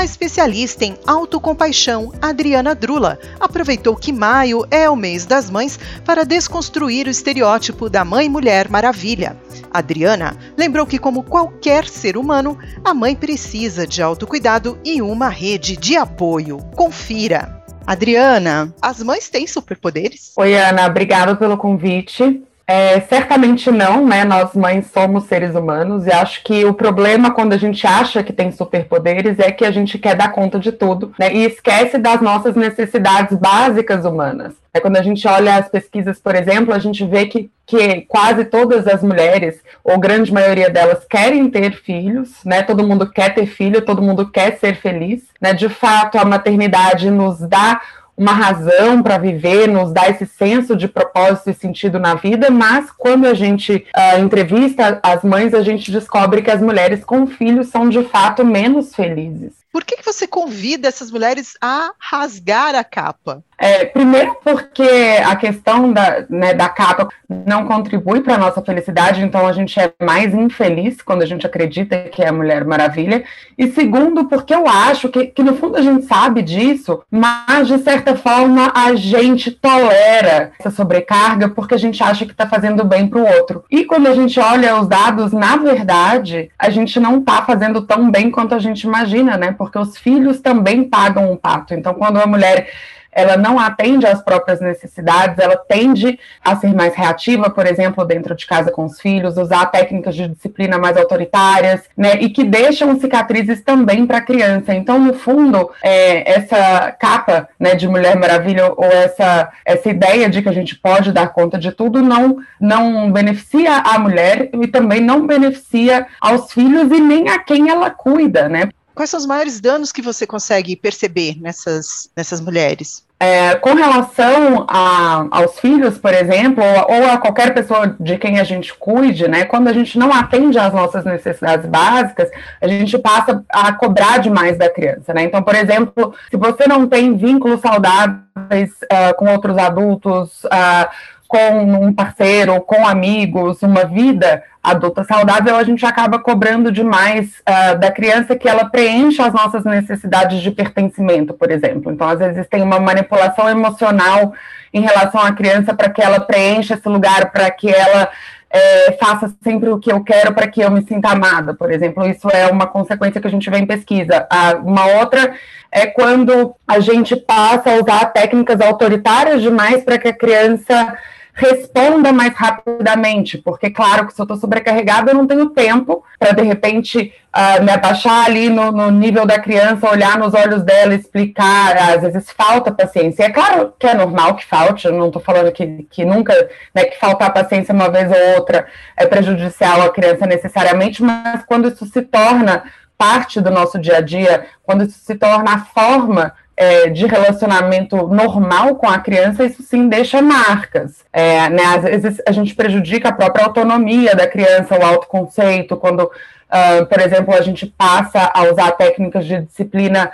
A especialista em autocompaixão, Adriana Drula, aproveitou que maio é o mês das mães para desconstruir o estereótipo da mãe-mulher maravilha. Adriana lembrou que, como qualquer ser humano, a mãe precisa de autocuidado e uma rede de apoio. Confira! Adriana, as mães têm superpoderes? Oi, Ana, obrigada pelo convite. É, certamente não, né? Nós mães somos seres humanos e acho que o problema quando a gente acha que tem superpoderes é que a gente quer dar conta de tudo, né? E esquece das nossas necessidades básicas humanas. É quando a gente olha as pesquisas, por exemplo, a gente vê que, que quase todas as mulheres, ou grande maioria delas, querem ter filhos, né? Todo mundo quer ter filho, todo mundo quer ser feliz, né? De fato, a maternidade nos dá uma razão para viver, nos dá esse senso de propósito e sentido na vida, mas quando a gente uh, entrevista as mães, a gente descobre que as mulheres com filhos são de fato menos felizes. Por que, que você convida essas mulheres a rasgar a capa? É, primeiro porque a questão da, né, da capa não contribui para a nossa felicidade, então a gente é mais infeliz quando a gente acredita que é a Mulher Maravilha. E segundo, porque eu acho que, que no fundo a gente sabe disso, mas de certa forma a gente tolera essa sobrecarga porque a gente acha que está fazendo bem para o outro. E quando a gente olha os dados, na verdade, a gente não está fazendo tão bem quanto a gente imagina, né? Porque os filhos também pagam um pato. Então, quando a mulher ela não atende às próprias necessidades, ela tende a ser mais reativa, por exemplo, dentro de casa com os filhos, usar técnicas de disciplina mais autoritárias, né, e que deixam cicatrizes também para a criança. Então, no fundo, é, essa capa né, de Mulher Maravilha ou essa, essa ideia de que a gente pode dar conta de tudo não, não beneficia a mulher e também não beneficia aos filhos e nem a quem ela cuida, né? Quais são os maiores danos que você consegue perceber nessas, nessas mulheres? É, com relação a, aos filhos, por exemplo, ou, a qualquer pessoa de quem a gente cuide, né, quando a gente não atende às nossas necessidades básicas, a gente passa a cobrar demais da criança, né? Então, por exemplo, se você não tem vínculos saudáveis uh, com outros adultos, uh, com um parceiro, com amigos, uma vida adulta saudável, a gente acaba cobrando demais uh, da criança que ela preencha as nossas necessidades de pertencimento, por exemplo. Então, às vezes, tem uma manipulação emocional em relação à criança para que ela preencha esse lugar, para que ela é, faça sempre o que eu quero para que eu me sinta amada, por exemplo. Isso é uma consequência que a gente vê em pesquisa. Ah, uma outra é quando a gente passa a usar técnicas autoritárias demais para que a criança responda mais rapidamente, porque, claro, que se eu estou sobrecarregada, eu não tenho tempo para, de repente, uh, me abaixar ali no, no, nível da criança, olhar nos olhos dela, explicar. Às vezes falta paciência. É claro que é normal que falte, eu não estou falando que, que nunca, né, que faltar paciência uma vez ou outra é prejudicial à criança necessariamente, mas quando isso se torna parte do nosso dia a dia, quando isso se torna a forma é, de relacionamento normal com a criança, isso sim deixa marcas. É, né, às vezes a gente prejudica a própria autonomia da criança, o autoconceito, quando, uh, por exemplo, a gente passa a usar técnicas de disciplina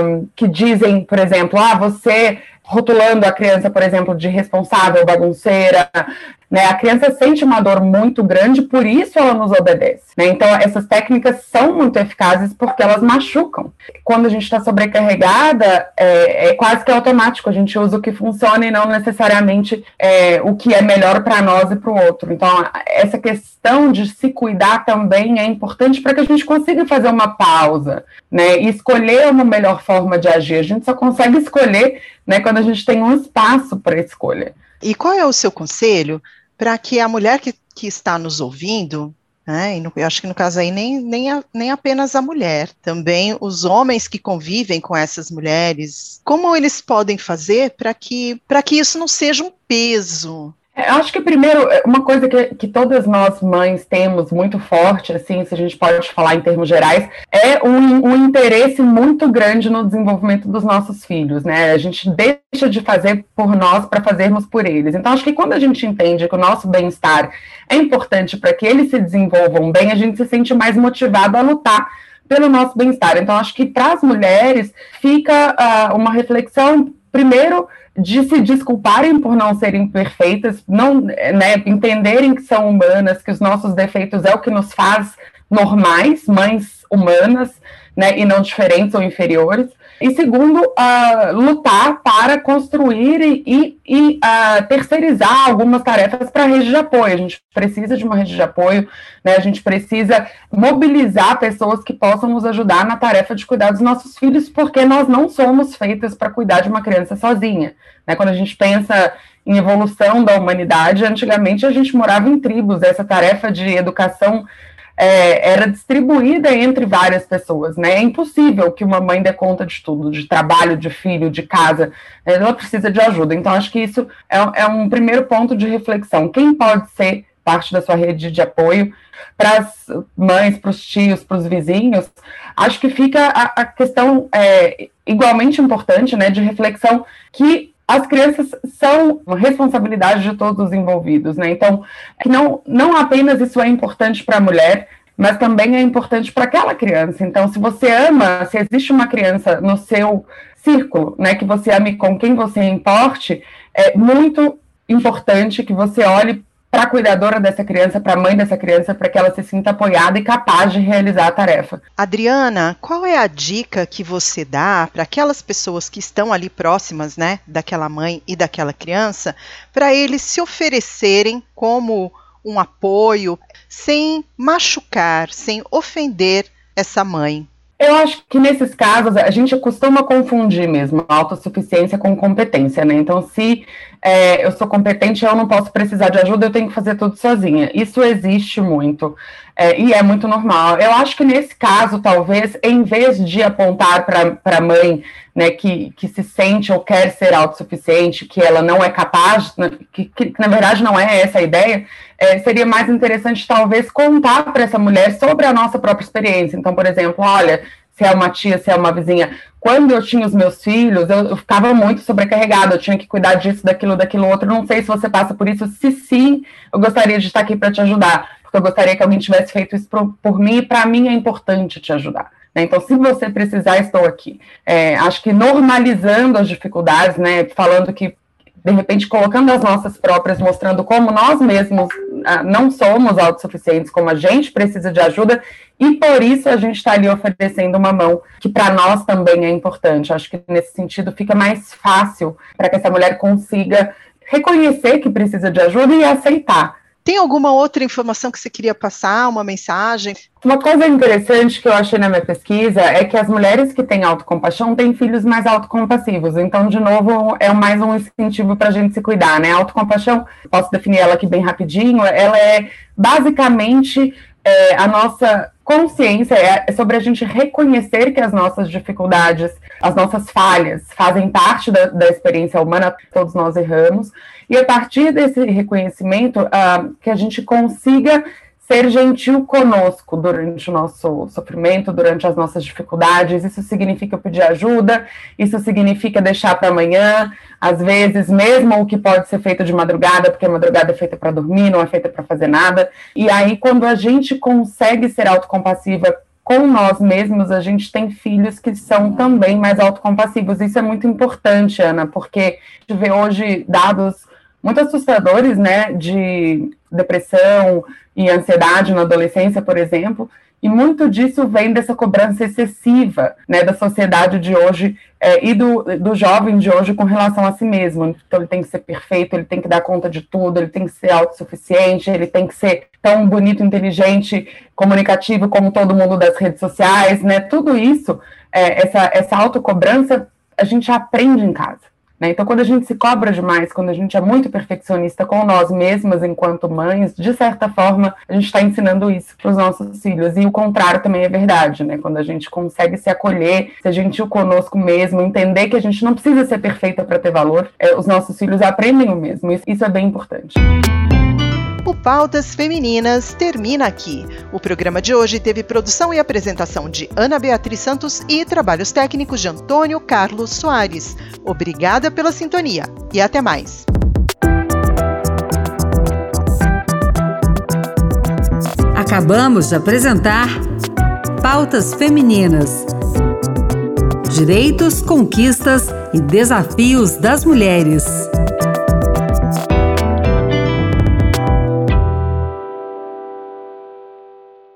um, que dizem, por exemplo, ah, você rotulando a criança, por exemplo, de responsável, bagunceira, né? A criança sente uma dor muito grande, por isso ela nos obedece. Né? Então, essas técnicas são muito eficazes porque elas machucam. Quando a gente está sobrecarregada, é, é, quase que automático, a gente usa o que funciona e não necessariamente é, o que é melhor para nós e para o outro. Então, essa questão de se cuidar também é importante para que a gente consiga fazer uma pausa né? e escolher uma melhor forma de agir. A gente só consegue escolher né, quando a gente tem um espaço para escolha. E qual é o seu conselho para que a mulher que, que está nos ouvindo, né, e no, eu acho que no caso aí nem, nem, a, nem apenas a mulher, também os homens que convivem com essas mulheres, como eles podem fazer para que, que isso não seja um peso eu acho que primeiro, é, uma coisa que, que todas nós mães temos muito forte, assim, se a gente pode falar em termos gerais, é um, um interesse muito grande no desenvolvimento dos nossos filhos, né? A gente deixa de fazer por nós para fazermos por eles. Então, acho que quando a gente entende que o nosso bem-estar é importante para que eles se desenvolvam bem, a gente se sente mais motivado a lutar pelo nosso bem-estar. Então, acho que para as mulheres fica uh, uma reflexão, primeiro, de se desculparem por não serem perfeitas, não, né, entenderem que são humanas, que os nossos defeitos é o que nos faz normais, mães humanas, né, e não diferentes ou inferiores. E segundo, uh, lutar para construir e, e uh, terceirizar algumas tarefas para a rede de apoio. A gente precisa de uma rede de apoio, né? a gente precisa mobilizar pessoas que possam nos ajudar na tarefa de cuidar dos nossos filhos, porque nós não somos feitas para cuidar de uma criança sozinha. Né? Quando a gente pensa em evolução da humanidade, antigamente a gente morava em tribos, essa tarefa de educação é, era distribuída entre várias pessoas, né? É impossível que uma mãe dê conta de tudo, de trabalho, de filho, de casa. Ela precisa de ajuda. Então, acho que isso é, é um primeiro ponto de reflexão. Quem pode ser parte da sua rede de apoio para as mães, para os tios, para os vizinhos? Acho que fica a, a questão é, igualmente importante, né, de reflexão que as crianças são responsabilidade de todos os envolvidos, né? Então, não, não apenas isso é importante para a mulher, mas também é importante para aquela criança. Então, se você ama, se existe uma criança no seu círculo, né, que você ame com quem você importe, é muito importante que você olhe para a cuidadora dessa criança, para a mãe dessa criança, para que ela se sinta apoiada e capaz de realizar a tarefa. Adriana, qual é a dica que você dá para aquelas pessoas que estão ali próximas, né, daquela mãe e daquela criança, para eles se oferecerem como um apoio, sem machucar, sem ofender essa mãe? Eu acho que nesses casos a gente costuma confundir mesmo autossuficiência com competência, né? Então, se é, eu sou competente, eu não posso precisar de ajuda, eu tenho que fazer tudo sozinha. Isso existe muito é, e é muito normal. Eu acho que nesse caso, talvez, em vez de apontar para a mãe né, que, que se sente ou quer ser autossuficiente, que ela não é capaz, né, que, que, que na verdade não é essa a ideia, é, seria mais interessante talvez contar para essa mulher sobre a nossa própria experiência. Então, por exemplo, olha, se é uma tia, se é uma vizinha. Quando eu tinha os meus filhos, eu, eu, ficava muito sobrecarregada, eu tinha que cuidar disso, daquilo, daquilo outro. Não sei se você passa por isso. Se sim, eu gostaria de estar aqui para te ajudar, eu gostaria que alguém tivesse feito isso por, mim, e para mim é importante te ajudar. Né? Então, se você precisar, estou aqui. É, acho que normalizando as dificuldades, né, falando que de repente colocando as nossas próprias, mostrando como nós mesmos ah, não somos autossuficientes, como a gente precisa de ajuda, e por isso a gente está ali oferecendo uma mão, que para nós também é importante. Acho que nesse sentido fica mais fácil para que essa mulher consiga reconhecer que precisa de ajuda e aceitar. Tem alguma outra informação que você queria passar, uma mensagem? Uma coisa interessante que eu achei na minha pesquisa é que as mulheres que têm autocompaixão têm filhos mais autocompassivos. Então, de novo, é mais um incentivo para a gente se cuidar, né? A autocompaixão, posso definir ela aqui bem rapidinho, ela é basicamente é, a nossa consciência, é sobre a gente reconhecer que as nossas dificuldades, as nossas falhas fazem parte da, da experiência humana, todos nós erramos, e a partir desse reconhecimento, uh, que a gente consiga ser gentil conosco durante o nosso sofrimento, durante as nossas dificuldades. Isso significa pedir ajuda, isso significa deixar para amanhã, às vezes, mesmo o que pode ser feito de madrugada, porque a madrugada é feita para dormir, não é feita para fazer nada. E aí, quando a gente consegue ser autocompassiva com nós mesmos, a gente tem filhos que são também mais autocompassivos. Isso é muito importante, Ana, porque a gente vê hoje dados muito assustadores, né, de depressão e ansiedade na adolescência, por exemplo, e muito disso vem dessa cobrança excessiva, né, da sociedade de hoje é, e do, do jovem de hoje com relação a si mesmo. Então, ele tem que ser perfeito, ele tem que dar conta de tudo, ele tem que ser autossuficiente, ele tem que ser tão bonito, inteligente, comunicativo como todo mundo das redes sociais, né? Tudo isso, é, essa, essa autocobrança, a gente aprende em casa. Né? Então, quando a gente se cobra demais, quando a gente é muito perfeccionista com nós mesmas enquanto mães, de certa forma, a gente está ensinando isso para os nossos filhos. E o contrário também é verdade, né? Quando a gente consegue se acolher, ser gentil conosco mesmo, entender que a gente não precisa ser perfeita para ter valor, é, os nossos filhos aprendem o mesmo. Isso, isso é bem importante. O Pautas Femininas termina aqui. O programa de hoje teve produção e apresentação de Ana Beatriz Santos e trabalhos técnicos de Antônio Carlos Soares. Obrigada pela sintonia e até mais. Acabamos de apresentar Pautas Femininas. Direitos, conquistas e desafios das mulheres.